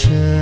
是。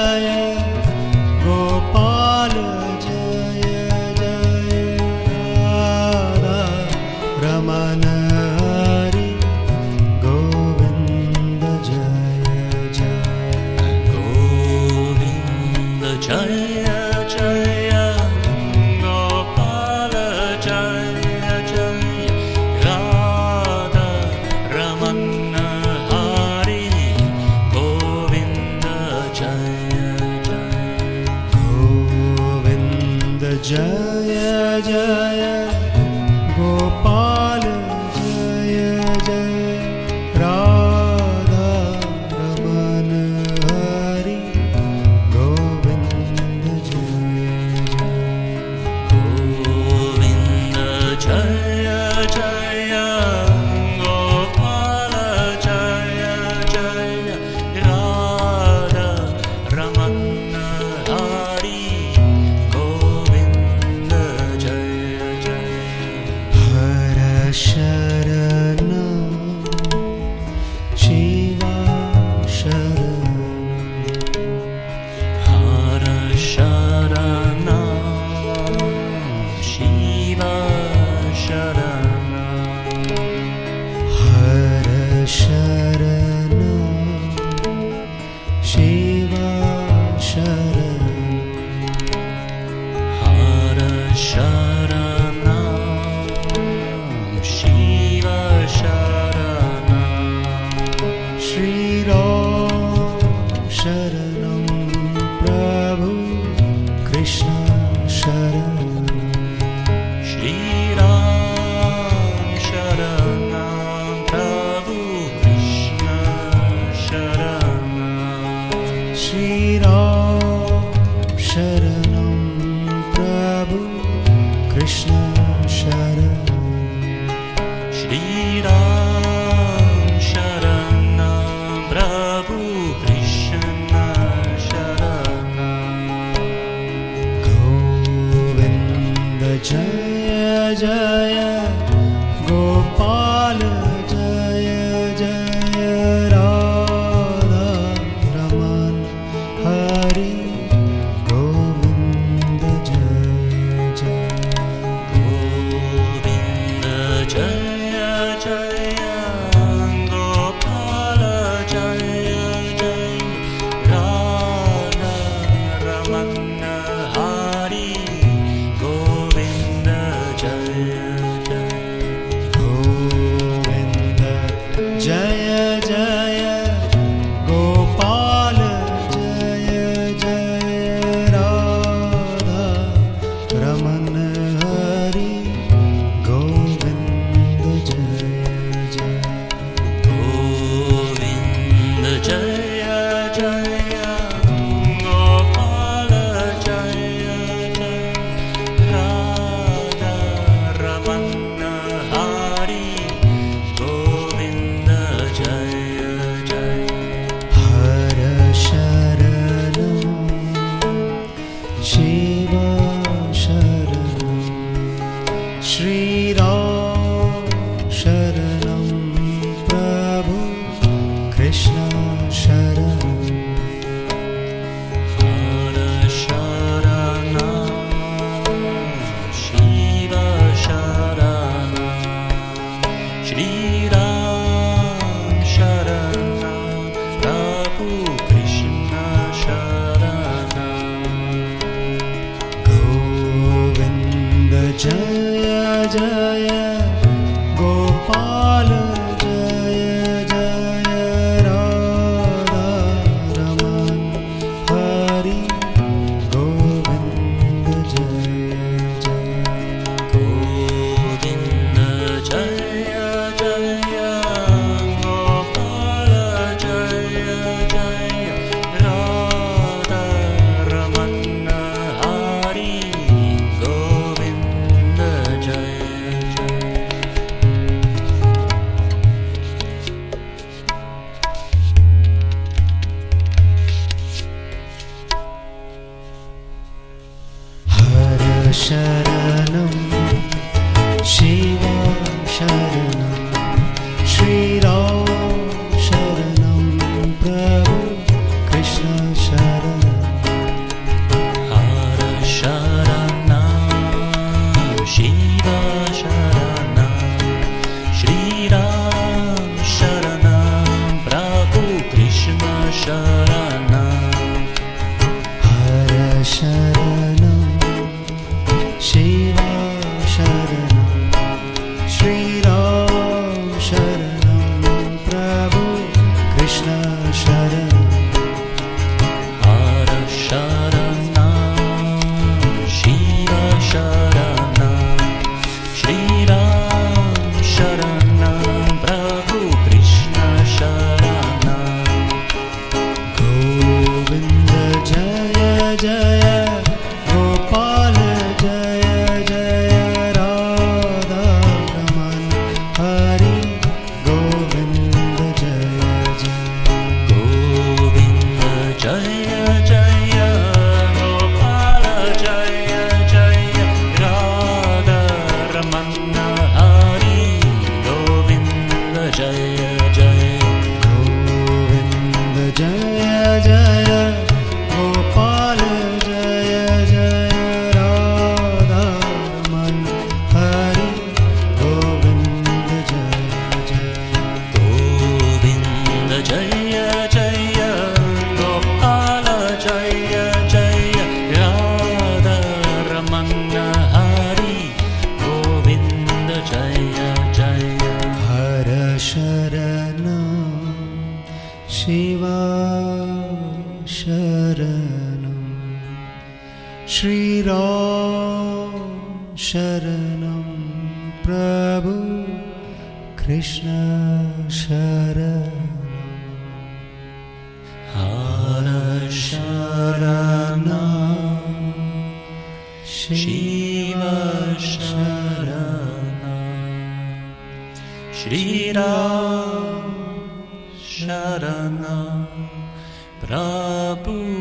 Jai Gopal Jai Jai Ram Hari Yeah. Krishna Sharanam Hara Sharanam Shiva Sharanam Shri Ram Sharanam Prabhu